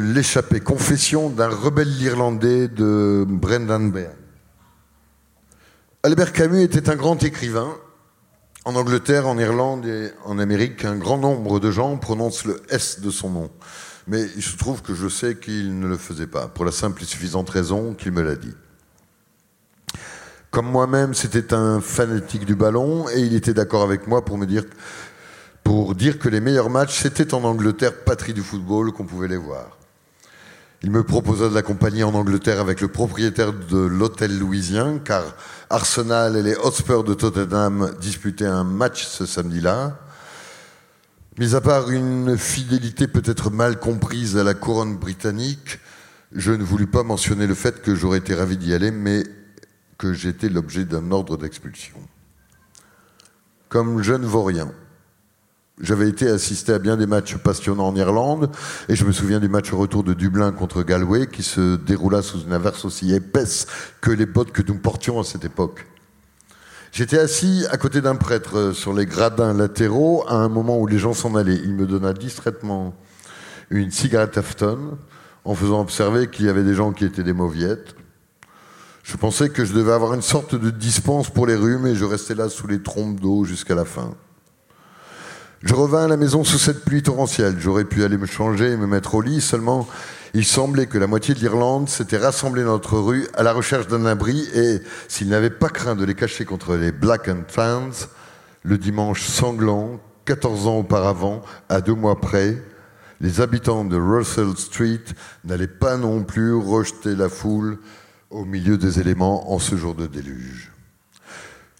l'échappée confession d'un rebelle irlandais de Brendan Byrne. Albert Camus était un grand écrivain. En Angleterre, en Irlande et en Amérique, un grand nombre de gens prononcent le S de son nom. Mais il se trouve que je sais qu'il ne le faisait pas, pour la simple et suffisante raison qu'il me l'a dit. Comme moi-même, c'était un fanatique du ballon et il était d'accord avec moi pour me dire, pour dire que les meilleurs matchs, c'était en Angleterre, patrie du football, qu'on pouvait les voir. Il me proposa de l'accompagner en Angleterre avec le propriétaire de l'hôtel louisien, car Arsenal et les Hotspurs de Tottenham disputaient un match ce samedi-là. Mis à part une fidélité peut-être mal comprise à la couronne britannique, je ne voulus pas mentionner le fait que j'aurais été ravi d'y aller, mais que j'étais l'objet d'un ordre d'expulsion. Comme je ne vaux rien, j'avais été assisté à bien des matchs passionnants en Irlande, et je me souviens du match retour de Dublin contre Galway, qui se déroula sous une averse aussi épaisse que les bottes que nous portions à cette époque. J'étais assis à côté d'un prêtre sur les gradins latéraux à un moment où les gens s'en allaient. Il me donna distraitement une cigarette Afton en faisant observer qu'il y avait des gens qui étaient des mauviettes. Je pensais que je devais avoir une sorte de dispense pour les rhumes et je restais là sous les trompes d'eau jusqu'à la fin. Je revins à la maison sous cette pluie torrentielle. J'aurais pu aller me changer et me mettre au lit, seulement il semblait que la moitié de l'Irlande s'était rassemblée dans notre rue à la recherche d'un abri et, s'ils n'avaient pas craint de les cacher contre les Black and Tans, le dimanche sanglant, 14 ans auparavant, à deux mois près, les habitants de Russell Street n'allaient pas non plus rejeter la foule au milieu des éléments en ce jour de déluge.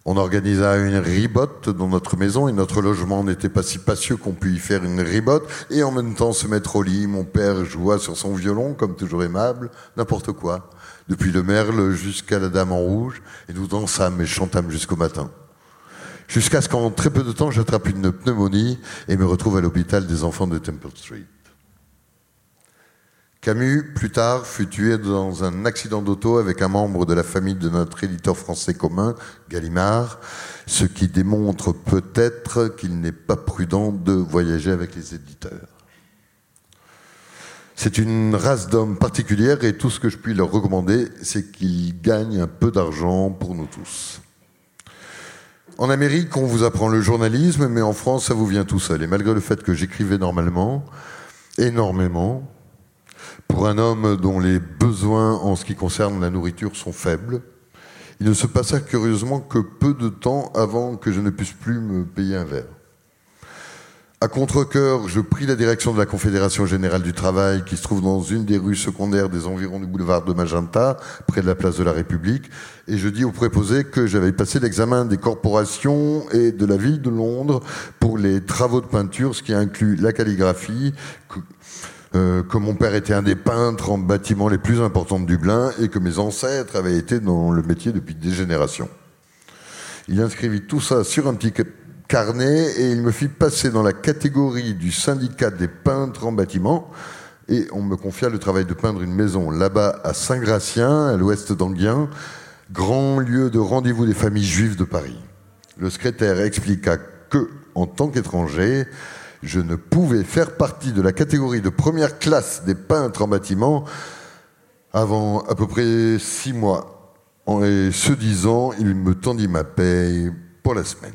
On organisa une ribote dans notre maison et notre logement n'était pas si spacieux qu'on pût y faire une ribote et en même temps se mettre au lit. Mon père joua sur son violon, comme toujours aimable, n'importe quoi, depuis le merle jusqu'à la dame en rouge, et nous dansâmes et chantâmes jusqu'au matin. Jusqu'à ce qu'en très peu de temps, j'attrape une pneumonie et me retrouve à l'hôpital des enfants de Temple Street. Camus, plus tard, fut tué dans un accident d'auto avec un membre de la famille de notre éditeur français commun, Gallimard, ce qui démontre peut-être qu'il n'est pas prudent de voyager avec les éditeurs. C'est une race d'hommes particulière et tout ce que je puis leur recommander, c'est qu'ils gagnent un peu d'argent pour nous tous. En Amérique, on vous apprend le journalisme, mais en France, ça vous vient tout seul. Et malgré le fait que j'écrivais normalement, énormément, pour un homme dont les besoins en ce qui concerne la nourriture sont faibles, il ne se passa curieusement que peu de temps avant que je ne puisse plus me payer un verre. À contre-coeur, je pris la direction de la Confédération Générale du Travail, qui se trouve dans une des rues secondaires des environs du boulevard de Magenta, près de la place de la République, et je dis au préposé que j'avais passé l'examen des corporations et de la ville de Londres pour les travaux de peinture, ce qui inclut la calligraphie, euh, que mon père était un des peintres en bâtiment les plus importants de Dublin et que mes ancêtres avaient été dans le métier depuis des générations. Il inscrivit tout ça sur un petit carnet et il me fit passer dans la catégorie du syndicat des peintres en bâtiment et on me confia le travail de peindre une maison là-bas à Saint-Gratien, à l'ouest d'Anguien, grand lieu de rendez-vous des familles juives de Paris. Le secrétaire expliqua que, en tant qu'étranger, je ne pouvais faire partie de la catégorie de première classe des peintres en bâtiment avant à peu près six mois. Et ce disant, il me tendit ma paye pour la semaine.